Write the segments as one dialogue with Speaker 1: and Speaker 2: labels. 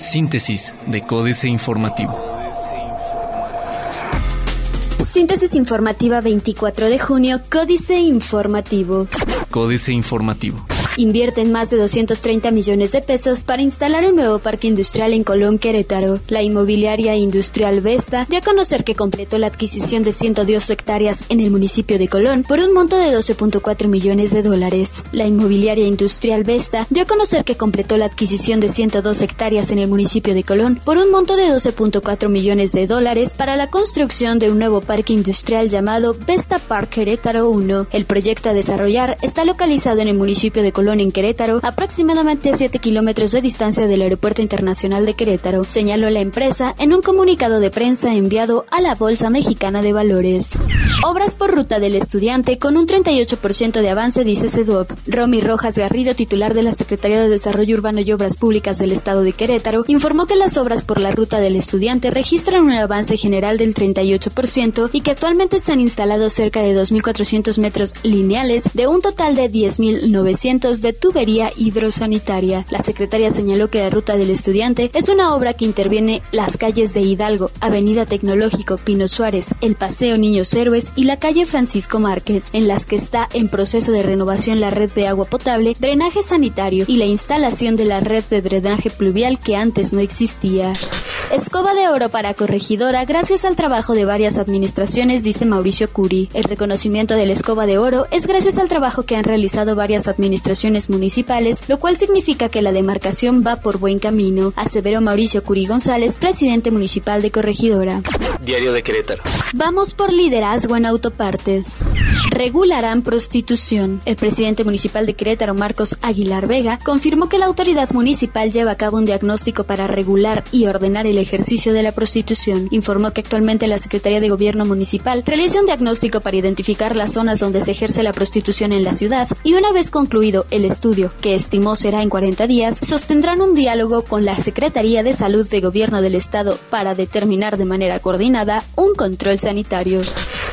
Speaker 1: Síntesis de Códice Informativo.
Speaker 2: Síntesis informativa 24 de junio, Códice Informativo.
Speaker 1: Códice Informativo
Speaker 2: invierten más de 230 millones de pesos para instalar un nuevo parque industrial en Colón, Querétaro. La inmobiliaria industrial Vesta dio a conocer que completó la adquisición de 102 hectáreas en el municipio de Colón por un monto de 12.4 millones de dólares. La inmobiliaria industrial Vesta dio a conocer que completó la adquisición de 102 hectáreas en el municipio de Colón por un monto de 12.4 millones de dólares para la construcción de un nuevo parque industrial llamado Vesta Park Querétaro 1. El proyecto a desarrollar está localizado en el municipio de Colón en Querétaro, aproximadamente a 7 kilómetros de distancia del Aeropuerto Internacional de Querétaro, señaló la empresa en un comunicado de prensa enviado a la Bolsa Mexicana de Valores. Obras por ruta del estudiante con un 38% de avance, dice CEDUOP. Romy Rojas Garrido, titular de la Secretaría de Desarrollo Urbano y Obras Públicas del Estado de Querétaro, informó que las obras por la ruta del estudiante registran un avance general del 38% y que actualmente se han instalado cerca de 2.400 metros lineales de un total de 10.900 de tubería hidrosanitaria. La secretaria señaló que la Ruta del Estudiante es una obra que interviene las calles de Hidalgo, Avenida Tecnológico, Pino Suárez, el Paseo Niños Héroes y la calle Francisco Márquez, en las que está en proceso de renovación la red de agua potable, drenaje sanitario y la instalación de la red de drenaje pluvial que antes no existía. Escoba de oro para corregidora gracias al trabajo de varias administraciones, dice Mauricio Curi. El reconocimiento de la escoba de oro es gracias al trabajo que han realizado varias administraciones municipales, lo cual significa que la demarcación va por buen camino, aseveró Mauricio Curi González, presidente municipal de Corregidora.
Speaker 1: Diario de Querétaro.
Speaker 2: Vamos por liderazgo en autopartes. Regularán prostitución. El presidente municipal de Querétaro, Marcos Aguilar Vega, confirmó que la autoridad municipal lleva a cabo un diagnóstico para regular y ordenar el ejercicio de la prostitución. Informó que actualmente la Secretaría de Gobierno Municipal realiza un diagnóstico para identificar las zonas donde se ejerce la prostitución en la ciudad y una vez concluido el estudio, que estimó será en 40 días, sostendrán un diálogo con la Secretaría de Salud de Gobierno del Estado para determinar de manera coordinada un control sanitario.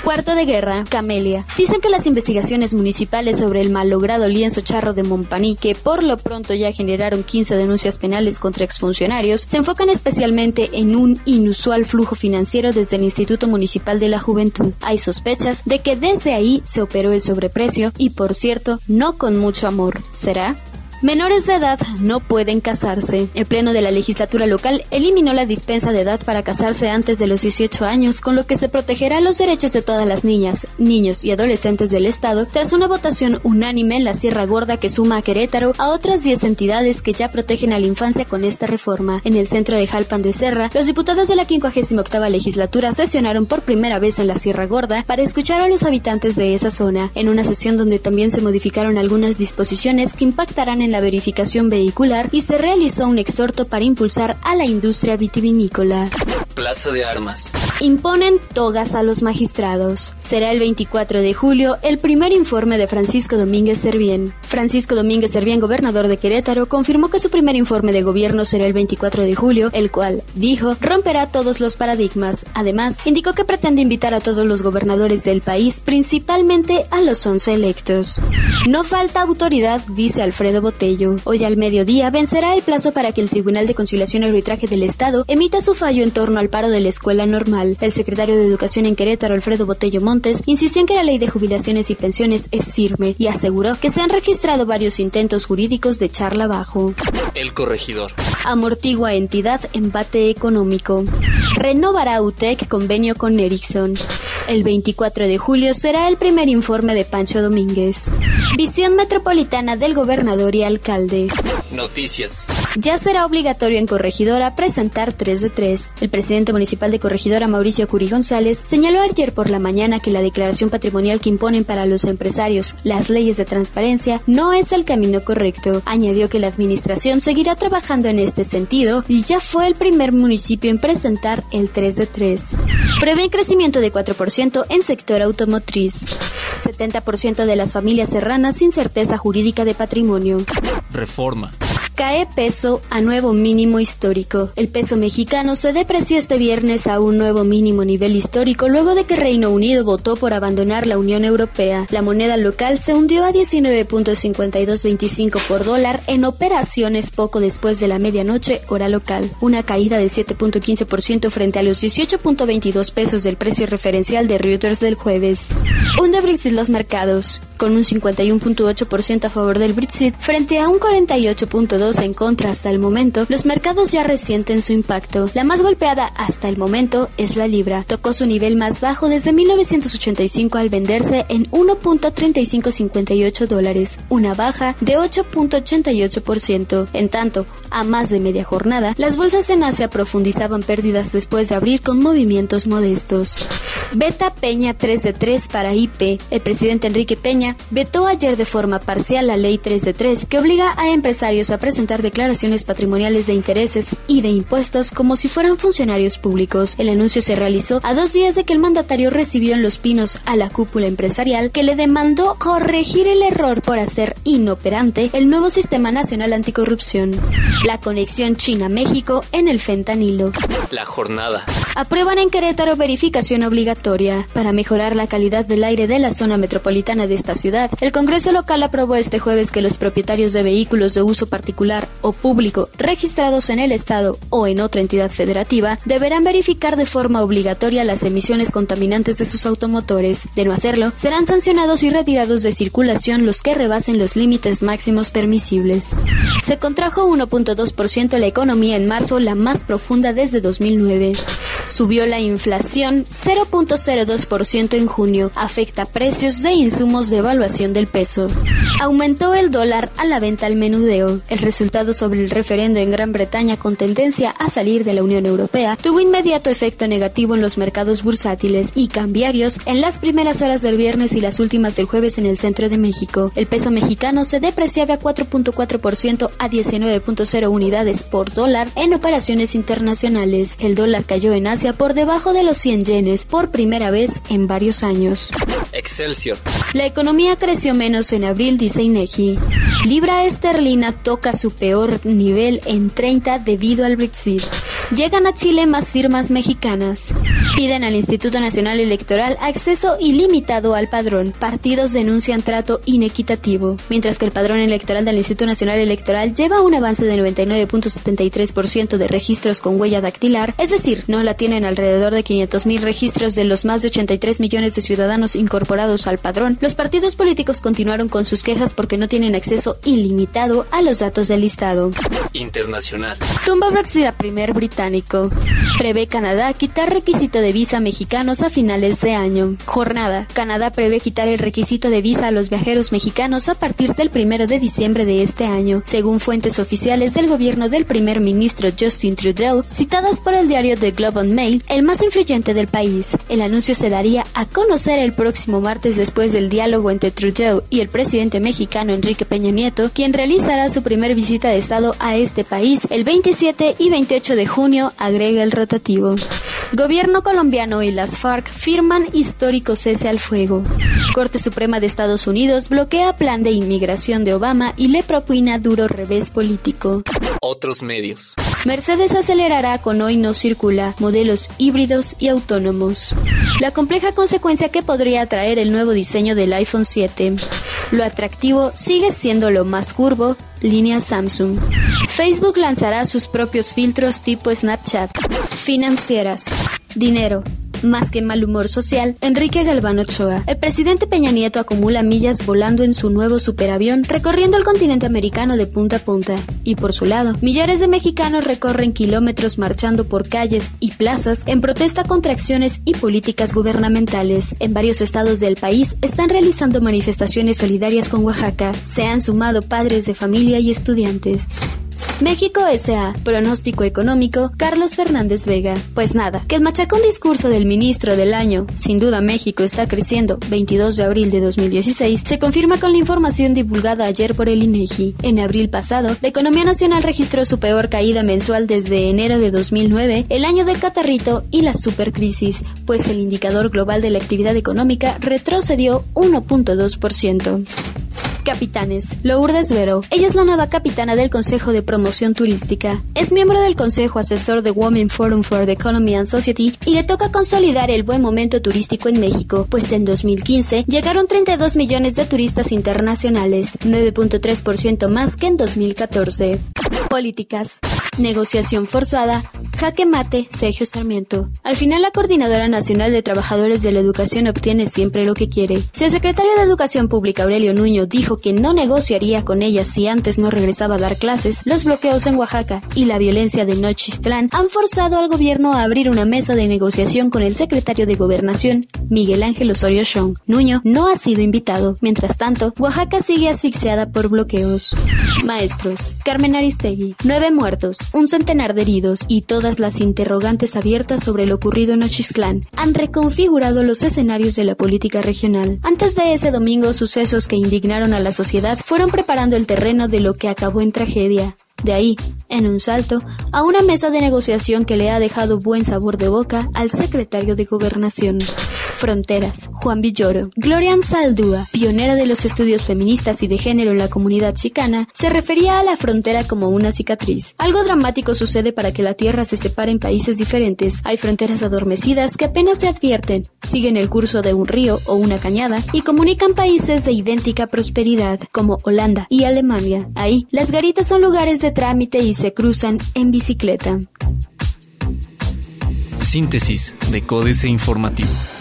Speaker 2: Cuarto de guerra, Camelia. Dicen que las investigaciones municipales sobre el malogrado lienzo charro de Montpaní, que por lo pronto ya generaron 15 denuncias penales contra exfuncionarios, se enfocan especialmente en un inusual flujo financiero desde el Instituto Municipal de la Juventud. Hay sospechas de que desde ahí se operó el sobreprecio y, por cierto, no con mucho amor. ¿Será? Menores de edad no pueden casarse. El Pleno de la legislatura local eliminó la dispensa de edad para casarse antes de los 18 años, con lo que se protegerá los derechos de todas las niñas, niños y adolescentes del Estado tras una votación unánime en la Sierra Gorda que suma a Querétaro a otras 10 entidades que ya protegen a la infancia con esta reforma. En el centro de Jalpan de Serra, los diputados de la 58 legislatura sesionaron por primera vez en la Sierra Gorda para escuchar a los habitantes de esa zona, en una sesión donde también se modificaron algunas disposiciones que impactarán en la verificación vehicular y se realizó un exhorto para impulsar a la industria vitivinícola.
Speaker 1: Plaza de Armas.
Speaker 2: Imponen togas a los magistrados. Será el 24 de julio el primer informe de Francisco Domínguez Servién. Francisco Domínguez Servién, gobernador de Querétaro, confirmó que su primer informe de gobierno será el 24 de julio, el cual, dijo, romperá todos los paradigmas. Además, indicó que pretende invitar a todos los gobernadores del país, principalmente a los 11 electos. No falta autoridad, dice Alfredo Botello. Hoy al mediodía vencerá el plazo para que el Tribunal de Conciliación y Arbitraje del Estado emita su fallo en torno al paro de la escuela normal. El secretario de Educación en Querétaro, Alfredo Botello Montes, insistió en que la ley de jubilaciones y pensiones es firme y aseguró que se han registrado varios intentos jurídicos de echarla abajo.
Speaker 1: El corregidor.
Speaker 2: Amortigua entidad embate económico. Renovará UTEC convenio con Ericsson. El 24 de julio será el primer informe de Pancho Domínguez. Visión metropolitana del gobernador y alcalde.
Speaker 1: Noticias.
Speaker 2: Ya será obligatorio en Corregidora presentar 3 de 3. El presidente municipal de Corregidora, Mauricio Curi González, señaló ayer por la mañana que la declaración patrimonial que imponen para los empresarios las leyes de transparencia no es el camino correcto. Añadió que la administración seguirá trabajando en este sentido y ya fue el primer municipio en presentar el 3 de 3. Prevé crecimiento de 4% en sector automotriz. 70% de las familias serranas sin certeza jurídica de patrimonio.
Speaker 1: Reforma.
Speaker 2: Cae peso a nuevo mínimo histórico. El peso mexicano se depreció este viernes a un nuevo mínimo nivel histórico luego de que Reino Unido votó por abandonar la Unión Europea. La moneda local se hundió a 19.5225 por dólar en operaciones poco después de la medianoche hora local, una caída de 7.15% frente a los 18.22 pesos del precio referencial de Reuters del jueves. Hunde Brexit los mercados con un 51.8% a favor del Brexit frente a un 48.2% en contra hasta el momento, los mercados ya resienten su impacto. La más golpeada hasta el momento es la libra. Tocó su nivel más bajo desde 1985 al venderse en 1.3558 dólares, una baja de 8.88%. En tanto, a más de media jornada, las bolsas en Asia profundizaban pérdidas después de abrir con movimientos modestos. Beta Peña 3 de 3 para IP. El presidente Enrique Peña vetó ayer de forma parcial la Ley 3 de 3 que obliga a empresarios a presentar declaraciones patrimoniales de intereses y de impuestos como si fueran funcionarios públicos. El anuncio se realizó a dos días de que el mandatario recibió en Los Pinos a la cúpula empresarial que le demandó corregir el error por hacer inoperante el nuevo Sistema Nacional Anticorrupción. La conexión China-México en el fentanilo.
Speaker 1: La jornada.
Speaker 2: Aprueban en Querétaro verificación obligatoria para mejorar la calidad del aire de la zona metropolitana de esta ciudad. El Congreso local aprobó este jueves que los propietarios de vehículos de uso particular o público registrados en el Estado o en otra entidad federativa deberán verificar de forma obligatoria las emisiones contaminantes de sus automotores. De no hacerlo, serán sancionados y retirados de circulación los que rebasen los límites máximos permisibles. Se contrajo 1.2% la economía en marzo, la más profunda desde 2009. Subió la inflación 0.02% en junio. Afecta precios de insumos de evaluación del peso. Aumentó el dólar a la venta al menudeo. El resultado sobre el referendo en Gran Bretaña con tendencia a salir de la Unión Europea tuvo inmediato efecto negativo en los mercados bursátiles y cambiarios en las primeras horas del viernes y las últimas del jueves en el centro de México. El peso mexicano se depreciaba 4.4% a 19.0 unidades por dólar en operaciones internacionales. El dólar cayó en Asia por debajo de los 100 yenes por primera vez en varios años.
Speaker 1: Excelsior.
Speaker 2: La economía creció menos en abril, dice INEGI. Libra esterlina toca su peor nivel en 30 debido al Brexit. Llegan a Chile más firmas mexicanas. Piden al Instituto Nacional Electoral acceso ilimitado al padrón. Partidos denuncian trato inequitativo. Mientras que el padrón electoral del Instituto Nacional Electoral lleva un avance de 99.73% de registros con huella dactilar, es decir, no la tienen alrededor de 500.000 registros de los más de 83 millones de ciudadanos incorporados al padrón, los partidos políticos continuaron con sus quejas porque no tienen acceso ilimitado a los datos del listado.
Speaker 1: Internacional.
Speaker 2: Tumba Brexit a primer británico. Prevé Canadá quitar requisito de visa a mexicanos a finales de año. Jornada. Canadá prevé quitar el requisito de visa a los viajeros mexicanos a partir del primero de diciembre de este año, según fuentes oficiales del gobierno del primer ministro Justin Trudeau, citadas por el diario The Globe and Mail, el más influyente del país. El anuncio se daría a conocer el próximo martes después del diálogo entre Trudeau y el presidente mexicano Enrique Peña Nieto, quien realizará su primer visita de Estado a este país el 27 y 28 de junio, agrega el rotativo. Gobierno colombiano y las FARC firman histórico cese al fuego. Corte Suprema de Estados Unidos bloquea plan de inmigración de Obama y le propina duro revés político.
Speaker 1: Otros medios.
Speaker 2: Mercedes acelerará con hoy no circula modelos híbridos y autónomos. La compleja consecuencia que podría traer el nuevo diseño del iPhone 7. Lo atractivo sigue siendo lo más curvo, línea Samsung. Facebook lanzará sus propios filtros tipo Snapchat. Financieras. Dinero. Más que mal humor social, Enrique Galván Ochoa. El presidente Peña Nieto acumula millas volando en su nuevo superavión, recorriendo el continente americano de punta a punta. Y por su lado, millares de mexicanos recorren kilómetros marchando por calles y plazas en protesta contra acciones y políticas gubernamentales. En varios estados del país están realizando manifestaciones solidarias con Oaxaca. Se han sumado padres de familia y estudiantes. México S.A. Pronóstico económico, Carlos Fernández Vega. Pues nada, que el machacón discurso del ministro del año, sin duda México está creciendo, 22 de abril de 2016, se confirma con la información divulgada ayer por el INEGI. En abril pasado, la economía nacional registró su peor caída mensual desde enero de 2009, el año del catarrito y la supercrisis, pues el indicador global de la actividad económica retrocedió 1.2%. Capitanes. Lourdes Vero. Ella es la nueva capitana del Consejo de Promoción Turística. Es miembro del Consejo Asesor de Women Forum for the Economy and Society y le toca consolidar el buen momento turístico en México, pues en 2015 llegaron 32 millones de turistas internacionales, 9.3% más que en 2014. Políticas. Negociación forzada. Jaque mate. Sergio Sarmiento. Al final la Coordinadora Nacional de Trabajadores de la Educación obtiene siempre lo que quiere. Si el secretario de Educación Pública Aurelio Nuño dijo que no negociaría con ella si antes no regresaba a dar clases, los bloqueos en Oaxaca y la violencia de Nochistlán han forzado al gobierno a abrir una mesa de negociación con el secretario de Gobernación, Miguel Ángel Osorio Chong. Nuño no ha sido invitado. Mientras tanto, Oaxaca sigue asfixiada por bloqueos. Maestros. Carmen Aristegui. Nueve muertos, un centenar de heridos y todas las interrogantes abiertas sobre lo ocurrido en Ochisclán han reconfigurado los escenarios de la política regional. Antes de ese domingo, sucesos que indignaron a la sociedad fueron preparando el terreno de lo que acabó en tragedia. De ahí, en un salto, a una mesa de negociación que le ha dejado buen sabor de boca al secretario de Gobernación. Fronteras, Juan Villoro. Glorian Saldúa, pionera de los estudios feministas y de género en la comunidad chicana, se refería a la frontera como una cicatriz. Algo dramático sucede para que la tierra se separe en países diferentes. Hay fronteras adormecidas que apenas se advierten, siguen el curso de un río o una cañada y comunican países de idéntica prosperidad, como Holanda y Alemania. Ahí, las garitas son lugares de trámite y se cruzan en bicicleta.
Speaker 1: Síntesis de Códice Informativo.